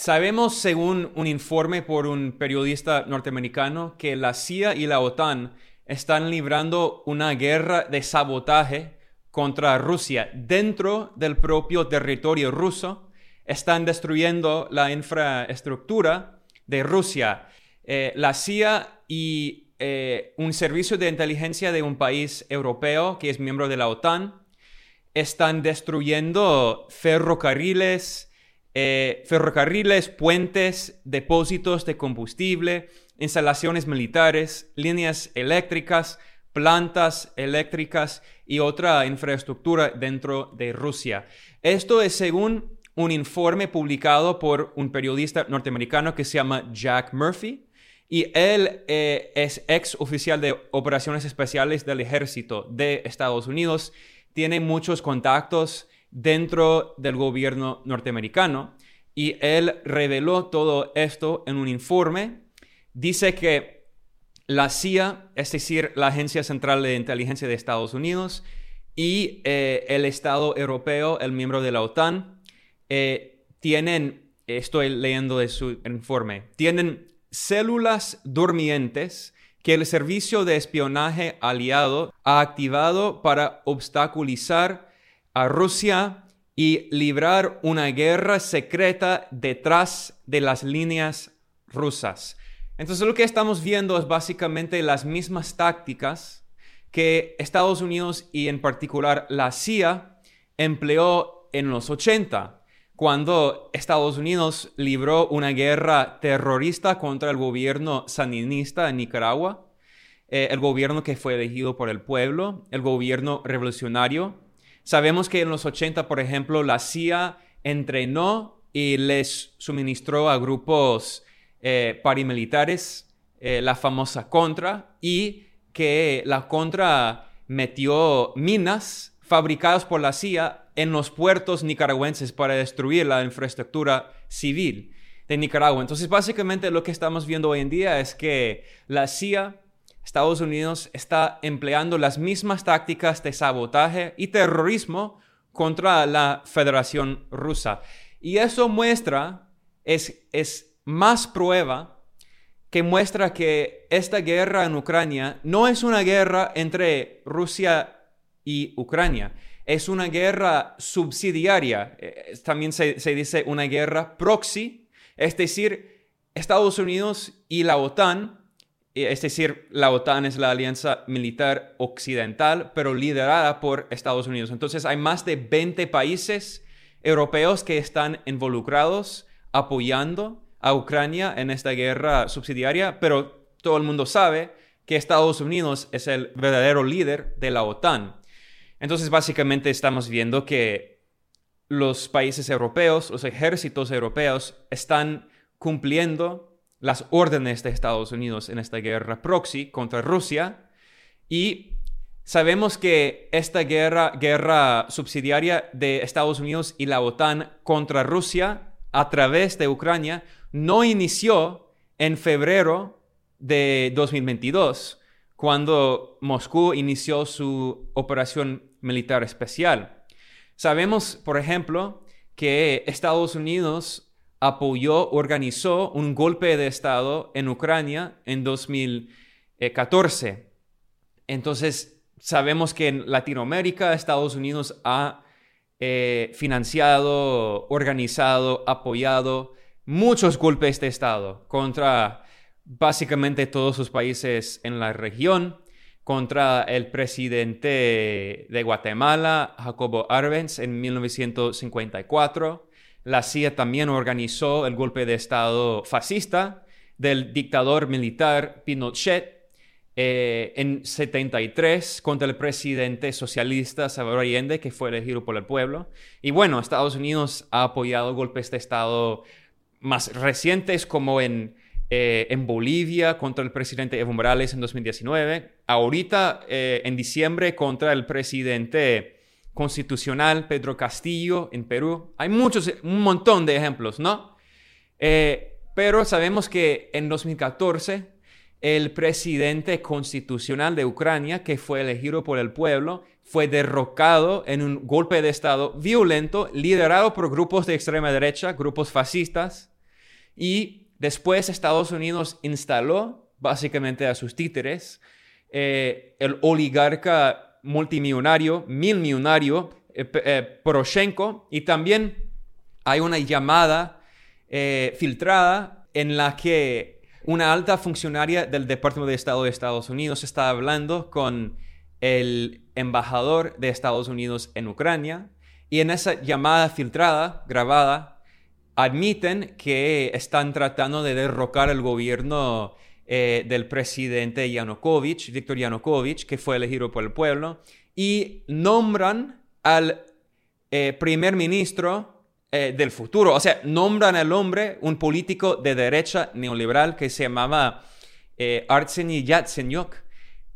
sabemos, según un informe por un periodista norteamericano, que la CIA y la OTAN están librando una guerra de sabotaje contra Rusia dentro del propio territorio ruso. Están destruyendo la infraestructura de Rusia. Eh, la CIA y eh, un servicio de inteligencia de un país europeo que es miembro de la OTAN están destruyendo ferrocarriles, eh, ferrocarriles, puentes, depósitos de combustible, instalaciones militares, líneas eléctricas, plantas eléctricas y otra infraestructura dentro de Rusia. Esto es según un informe publicado por un periodista norteamericano que se llama Jack Murphy. Y él eh, es ex oficial de operaciones especiales del ejército de Estados Unidos. Tiene muchos contactos dentro del gobierno norteamericano. Y él reveló todo esto en un informe dice que la CIA, es decir, la Agencia Central de Inteligencia de Estados Unidos, y eh, el Estado europeo, el miembro de la OTAN, eh, tienen, estoy leyendo de su informe, tienen células durmientes que el servicio de espionaje aliado ha activado para obstaculizar a Rusia y librar una guerra secreta detrás de las líneas rusas. Entonces lo que estamos viendo es básicamente las mismas tácticas que Estados Unidos y en particular la CIA empleó en los 80, cuando Estados Unidos libró una guerra terrorista contra el gobierno sandinista en Nicaragua, eh, el gobierno que fue elegido por el pueblo, el gobierno revolucionario. Sabemos que en los 80, por ejemplo, la CIA entrenó y les suministró a grupos eh, paramilitares, eh, la famosa Contra, y que la Contra metió minas fabricadas por la CIA en los puertos nicaragüenses para destruir la infraestructura civil de Nicaragua. Entonces, básicamente lo que estamos viendo hoy en día es que la CIA, Estados Unidos, está empleando las mismas tácticas de sabotaje y terrorismo contra la Federación Rusa. Y eso muestra, es, es más prueba que muestra que esta guerra en Ucrania no es una guerra entre Rusia y Ucrania, es una guerra subsidiaria, eh, también se, dice una guerra proxy, es decir, Estados Unidos y la OTAN, eh, es decir, la OTAN es la alianza militar occidental, pero liderada por Estados Unidos. Entonces hay más de 20 países europeos que están involucrados apoyando a Ucrania en esta guerra subsidiaria, pero todo el mundo sabe que Estados Unidos es el verdadero líder de la OTAN. Entonces, básicamente estamos viendo que los países europeos, los ejércitos europeos, están cumpliendo las órdenes de Estados Unidos en esta guerra proxy contra Rusia y sabemos que esta guerra, guerra subsidiaria de Estados Unidos y la OTAN contra Rusia a través de Ucrania no inició en febrero de 2022, cuando Moscú inició su operación militar especial. Sabemos, por ejemplo, que Estados Unidos apoyó, organizó un golpe de Estado en Ucrania en 2014. Entonces, sabemos que en Latinoamérica Estados Unidos ha eh, financiado, organizado, apoyado muchos golpes de Estado contra básicamente todos los países en la región, contra el presidente de Guatemala, Jacobo Arbenz, en 1954. La CIA también organizó el golpe de Estado fascista del dictador militar Pinochet eh, en 73 contra el presidente socialista Salvador Allende, que fue elegido por el pueblo. Y bueno, Estados Unidos ha apoyado golpes de Estado más recientes como en, eh, en Bolivia contra el presidente Evo Morales en 2019, ahorita eh, en diciembre contra el presidente constitucional Pedro Castillo en Perú. Hay muchos, un montón de ejemplos, ¿no? Eh, pero sabemos que en 2014 el presidente constitucional de Ucrania, que fue elegido por el pueblo, fue derrocado en un golpe de Estado violento liderado por grupos de extrema derecha, grupos fascistas, y después Estados Unidos instaló básicamente a sus títeres eh, el oligarca multimillonario, mil millonario, eh, eh, Poroshenko, y también hay una llamada filtrada en la que una alta funcionaria del Departamento de Estado de Estados Unidos está hablando con el embajador de Estados Unidos en Ucrania. Y en esa llamada filtrada, grabada, admiten que están tratando de derrocar el gobierno eh, del presidente Yanukovych, Viktor Yanukovych, que fue elegido por el pueblo, y nombran al eh, primer ministro eh, del futuro. O sea, nombran al hombre, un político de derecha neoliberal que se llamaba Arseny Yatsenyuk.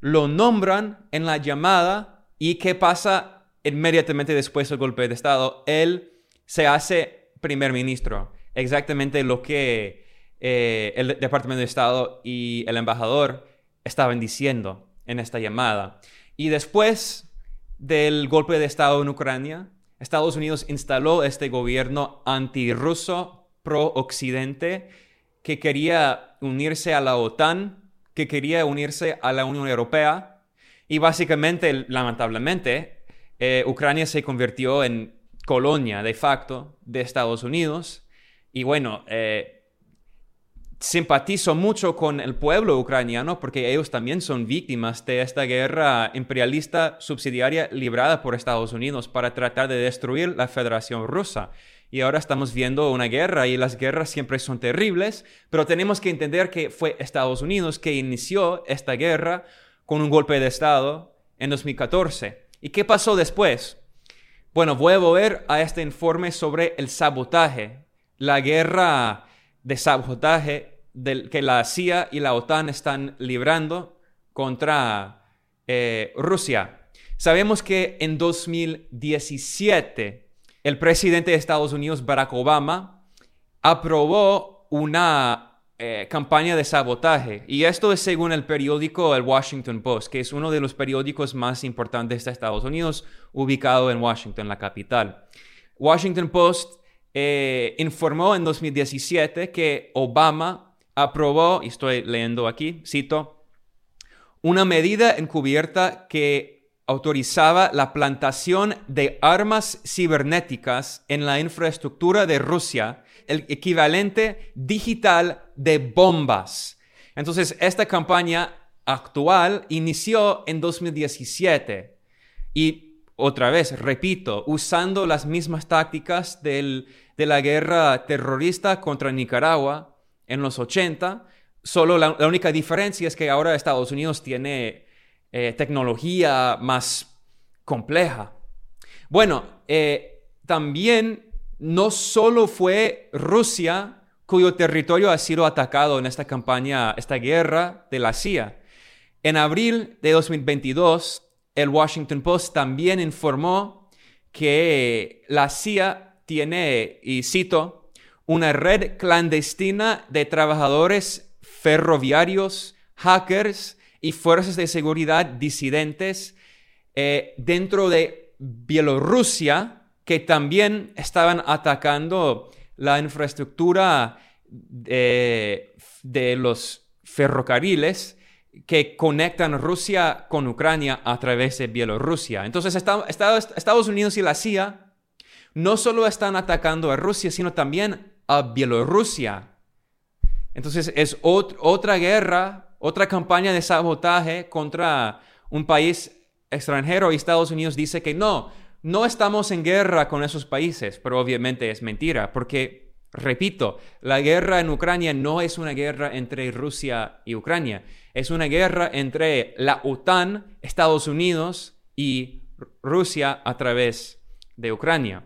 Lo nombran en la llamada y ¿qué pasa inmediatamente después del golpe de Estado? Él se hace primer ministro. Exactamente lo que eh, el Departamento de Estado y el embajador estaban diciendo en esta llamada. Y después del golpe de Estado en Ucrania, Estados Unidos instaló este gobierno antirruso, pro-occidente, que quería unirse a la OTAN, que quería unirse a la Unión Europea. Y básicamente, lamentablemente, eh, Ucrania se convirtió en colonia de facto de Estados Unidos. Y bueno, eh, simpatizo mucho con el pueblo ucraniano porque ellos también son víctimas de esta guerra imperialista subsidiaria librada por Estados Unidos para tratar de destruir la Federación Rusa. Y ahora estamos viendo una guerra y las guerras siempre son terribles, pero tenemos que entender que fue Estados Unidos que inició esta guerra con un golpe de Estado en 2014. ¿Y qué pasó después? Bueno, voy a volver a este informe sobre el sabotaje, la guerra de sabotaje del, que la CIA y la OTAN están librando contra eh, Rusia. Sabemos que en 2017 el presidente de Estados Unidos, Barack Obama, aprobó una eh, campaña de sabotaje. Y esto es según el periódico El Washington Post, que es uno de los periódicos más importantes de Estados Unidos, ubicado en Washington, la capital. Washington Post eh, informó en 2017 que Obama aprobó, y estoy leyendo aquí, cito, una medida encubierta que autorizaba la plantación de armas cibernéticas en la infraestructura de Rusia, el equivalente digital de bombas. Entonces, esta campaña actual inició en 2017 y otra vez, repito, usando las mismas tácticas de la guerra terrorista contra Nicaragua en los 80. Solo la, única diferencia es que ahora Estados Unidos tiene eh, tecnología más compleja. Bueno, eh, también no solo fue Rusia cuyo territorio ha sido atacado en esta campaña, esta guerra de la CIA. En abril de 2022, el Washington Post también informó que la CIA tiene, y cito, una red clandestina de trabajadores ferroviarios, hackers y fuerzas de seguridad disidentes eh, dentro de Bielorrusia que también estaban atacando la infraestructura de los ferrocarriles que conectan Rusia con Ucrania a través de Bielorrusia. Entonces Estados Unidos y la CIA no solo están atacando a Rusia, sino también a Bielorrusia. Entonces es otra guerra, otra campaña de sabotaje contra un país extranjero y Estados Unidos dice que no, no estamos en guerra con esos países, pero obviamente es mentira, porque Repito, la guerra en Ucrania no es una guerra entre Rusia y Ucrania, es una guerra entre la OTAN, Estados Unidos y Rusia a través de Ucrania.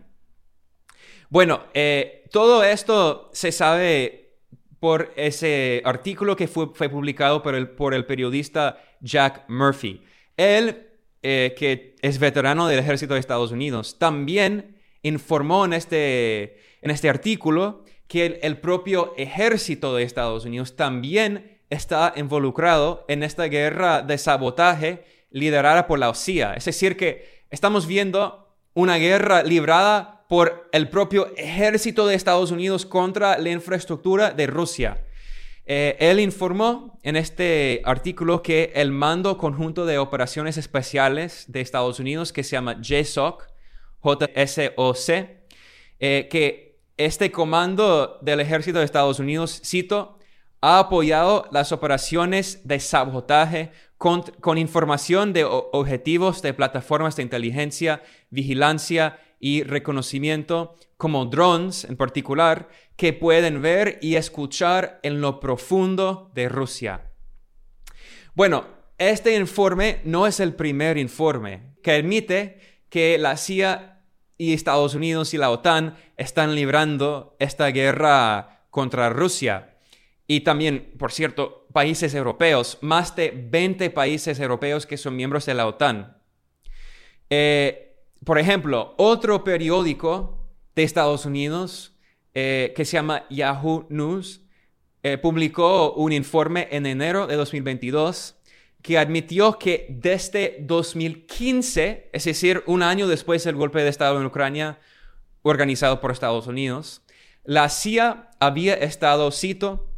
Bueno, eh, todo esto se sabe por ese artículo que fue, publicado por el, periodista Jack Murphy. Él, eh, que es veterano del ejército de Estados Unidos, también informó en este en este artículo que el, propio ejército de Estados Unidos también está involucrado en esta guerra de sabotaje liderada por la CIA. Es decir, que estamos viendo una guerra librada por el propio ejército de Estados Unidos contra la infraestructura de Rusia. Eh, él informó en este artículo que el Mando Conjunto de Operaciones Especiales de Estados Unidos, que se llama JSOC, JSOC, eh, que este comando del ejército de Estados Unidos, cito, ha apoyado las operaciones de sabotaje con, con información de objetivos de plataformas de inteligencia, vigilancia y reconocimiento, como drones en particular, que pueden ver y escuchar en lo profundo de Rusia. Bueno, este informe no es el primer informe que admite que la CIA y Estados Unidos y la OTAN están librando esta guerra contra Rusia. Y también, por cierto, países europeos, más de 20 países europeos que son miembros de la OTAN. Eh, por ejemplo, otro periódico de Estados Unidos eh, que se llama Yahoo News, eh, publicó un informe en enero de 2022 que admitió que desde 2015, es decir, un año después del golpe de Estado en Ucrania organizado por Estados Unidos, la CIA había estado, cito,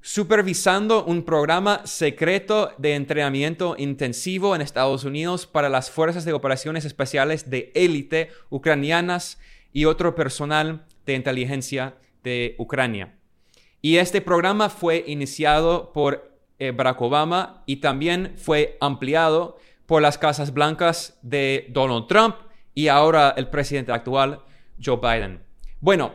supervisando un programa secreto de entrenamiento intensivo en Estados Unidos para las fuerzas de operaciones especiales de élite ucranianas y otro personal de inteligencia de Ucrania. Y este programa fue iniciado por eh, Barack Obama y también fue ampliado por las Casas Blancas de Donald Trump y ahora el presidente actual, Joe Biden. Bueno,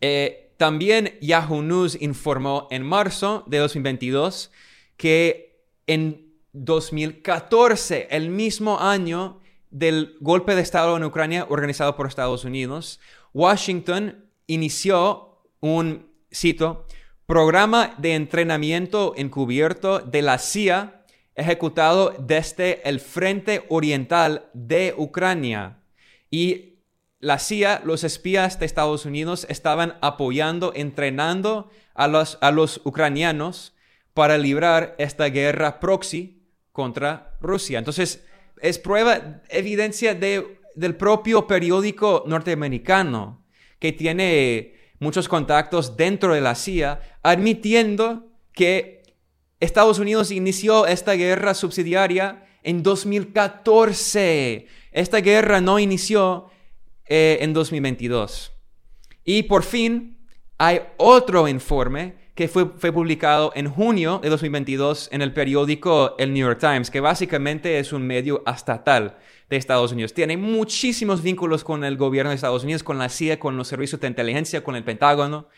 eh, también Yahoo News informó en marzo de 2022 que en 2014, el mismo año del golpe de Estado en Ucrania organizado por Estados Unidos, Washington inició un, cito, programa de entrenamiento encubierto de la CIA ejecutado desde el frente oriental de Ucrania. Y la CIA, los espías de Estados Unidos, estaban apoyando, entrenando a los, a los ucranianos para librar esta guerra proxy contra Rusia. Entonces, es prueba, evidencia de del propio periódico norteamericano, que tiene muchos contactos dentro de la CIA, admitiendo que Estados Unidos inició esta guerra subsidiaria en 2014. Esta guerra no inició eh, en 2022. Y por fin hay otro informe que fue, fue, publicado en junio de 2022 en el periódico El New York Times, que básicamente es un medio estatal de Estados Unidos. Tiene muchísimos vínculos con el gobierno de Estados Unidos, con la CIA, con los servicios de inteligencia, con el Pentágono.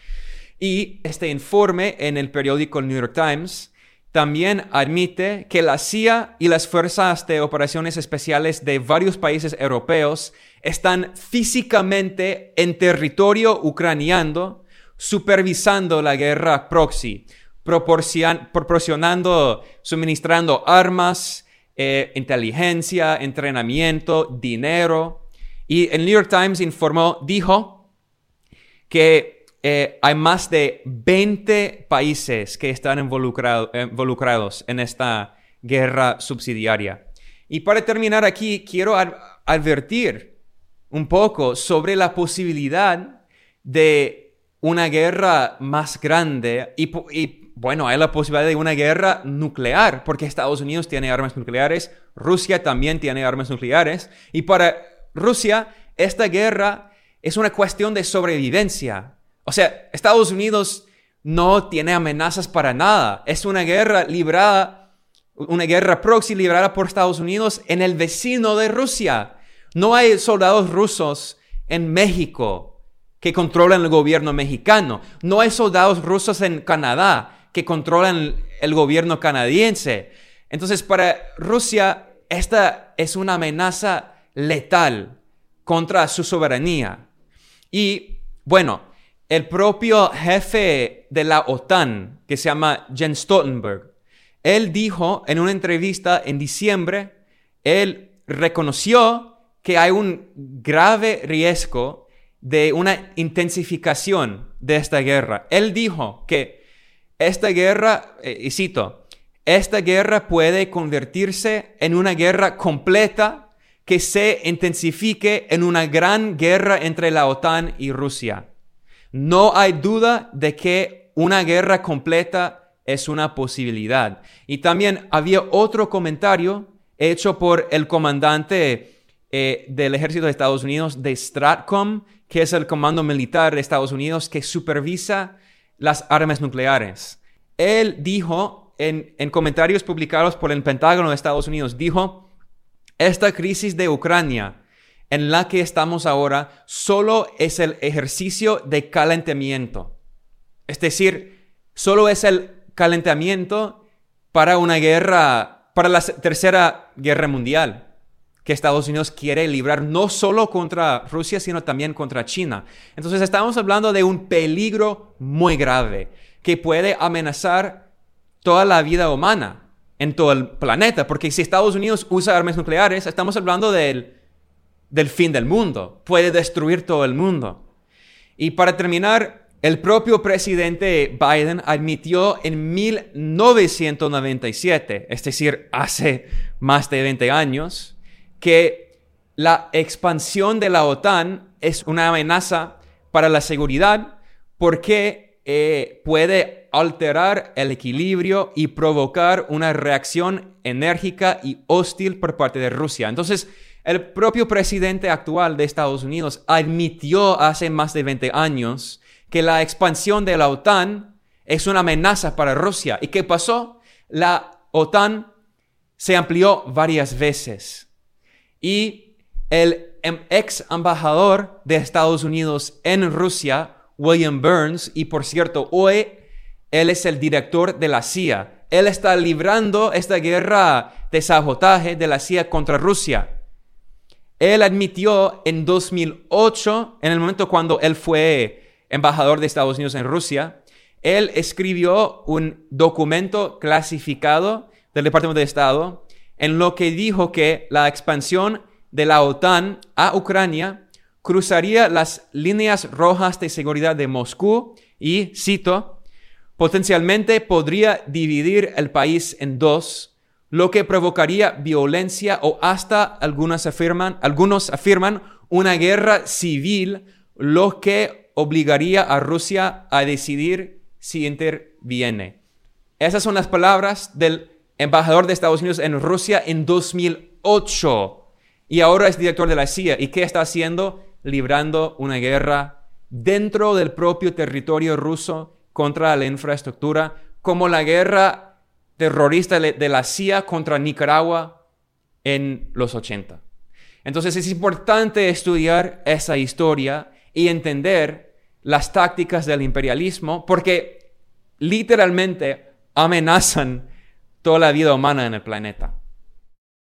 Y este informe en el periódico New York Times también admite que la CIA y las fuerzas de operaciones especiales de varios países europeos están físicamente en territorio ucraniano supervisando la guerra proxy, proporcionando, suministrando armas, eh, inteligencia, entrenamiento, dinero. Y el New York Times informó, dijo que eh, hay más de 20 países que están involucrados en esta guerra subsidiaria. Y para terminar aquí, quiero advertir un poco sobre la posibilidad de una guerra más grande y, bueno, hay la posibilidad de una guerra nuclear, porque Estados Unidos tiene armas nucleares, Rusia también tiene armas nucleares, y para Rusia esta guerra es una cuestión de sobrevivencia. O sea, Estados Unidos no tiene amenazas para nada, es una guerra librada, una guerra proxy librada por Estados Unidos en el vecino de Rusia. No hay soldados rusos en México que controlan el gobierno mexicano, no hay soldados rusos en Canadá que controlan el gobierno canadiense. Entonces, para Rusia, esta es una amenaza letal contra su soberanía. Y bueno, el propio jefe de la OTAN, que se llama Jens Stoltenberg, él dijo en una entrevista en diciembre, él reconoció que hay un grave riesgo de una intensificación de esta guerra. Él dijo que esta guerra, eh, y cito, esta guerra puede convertirse en una guerra completa que se intensifique en una gran guerra entre la OTAN y Rusia. No hay duda de que una guerra completa es una posibilidad. Y también había otro comentario hecho por el comandante eh, del ejército de Estados Unidos de Stratcom, que es el comando militar de Estados Unidos que supervisa las armas nucleares. Él dijo en, en comentarios publicados por el Pentágono de Estados Unidos, dijo, esta crisis de Ucrania en la que estamos ahora solo es el ejercicio de calentamiento. Es decir, solo es el calentamiento para una guerra, para la tercera guerra mundial que Estados Unidos quiere librar no solo contra Rusia, sino también contra China. Entonces estamos hablando de un peligro muy grave que puede amenazar toda la vida humana en todo el planeta, porque si Estados Unidos usa armas nucleares, estamos hablando del, del fin del mundo, puede destruir todo el mundo. Y para terminar, el propio presidente Biden admitió en 1997, es decir, hace más de 20 años, que la expansión de la OTAN es una amenaza para la seguridad porque eh, puede alterar el equilibrio y provocar una reacción enérgica y hostil por parte de Rusia. Entonces, el propio presidente actual de Estados Unidos admitió hace más de 20 años que la expansión de la OTAN es una amenaza para Rusia. ¿Y qué pasó? La OTAN se amplió varias veces. Y el em, ex embajador de Estados Unidos en Rusia, William Burns, y por cierto, hoy él es el director de la CIA. Él está librando esta guerra de sabotaje de la CIA contra Rusia. Él admitió en 2008, en el momento cuando él fue embajador de Estados Unidos en Rusia, él escribió un documento clasificado del Departamento de Estado en lo que dijo que la expansión de la OTAN a Ucrania cruzaría las líneas rojas de seguridad de Moscú y, cito, potencialmente podría dividir el país en dos, lo que provocaría violencia o hasta algunos afirman, algunos afirman una guerra civil, lo que obligaría a Rusia a decidir si interviene. Esas son las palabras del embajador de Estados Unidos en Rusia en 2008 y ahora es director de la CIA. ¿Y qué está haciendo? Librando una guerra dentro del propio territorio ruso contra la infraestructura, como la guerra terrorista de la CIA contra Nicaragua en los 80. Entonces es importante estudiar esa historia y entender las tácticas del imperialismo porque literalmente amenazan toda la vida humana en el planeta.